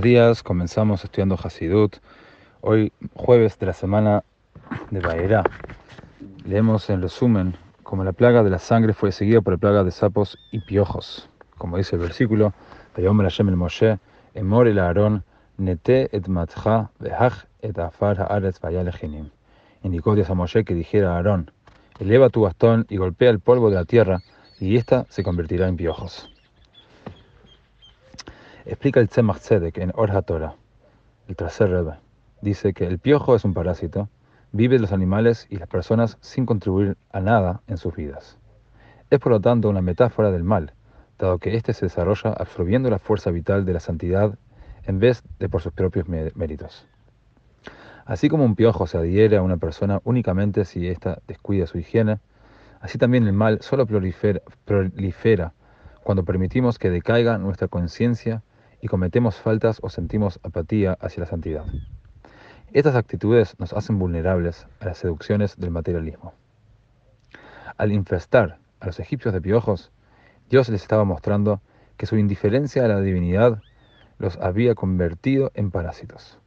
días, comenzamos estudiando Hasidut. Hoy, jueves de la semana de Baerá, leemos en resumen como la plaga de la sangre fue seguida por la plaga de sapos y piojos. Como dice el versículo, el. Indicó Dios a Moshe que dijera a Aarón, eleva tu bastón y golpea el polvo de la tierra, y ésta se convertirá en piojos. Explica el Tzemach Tzedek en Or Torah, el tercer. Dice que el piojo es un parásito, vive de los animales y las personas sin contribuir a nada en sus vidas. Es por lo tanto una metáfora del mal, dado que éste se desarrolla absorbiendo la fuerza vital de la santidad en vez de por sus propios méritos. Así como un piojo se adhiere a una persona únicamente si ésta descuida su higiene, así también el mal solo prolifera, prolifera cuando permitimos que decaiga nuestra conciencia y cometemos faltas o sentimos apatía hacia la santidad. Estas actitudes nos hacen vulnerables a las seducciones del materialismo. Al infestar a los egipcios de piojos, Dios les estaba mostrando que su indiferencia a la divinidad los había convertido en parásitos.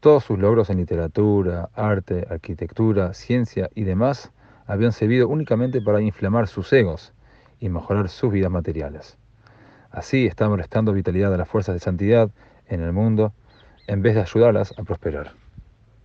Todos sus logros en literatura, arte, arquitectura, ciencia y demás habían servido únicamente para inflamar sus egos y mejorar sus vidas materiales. Así estamos restando vitalidad a las fuerzas de santidad en el mundo en vez de ayudarlas a prosperar.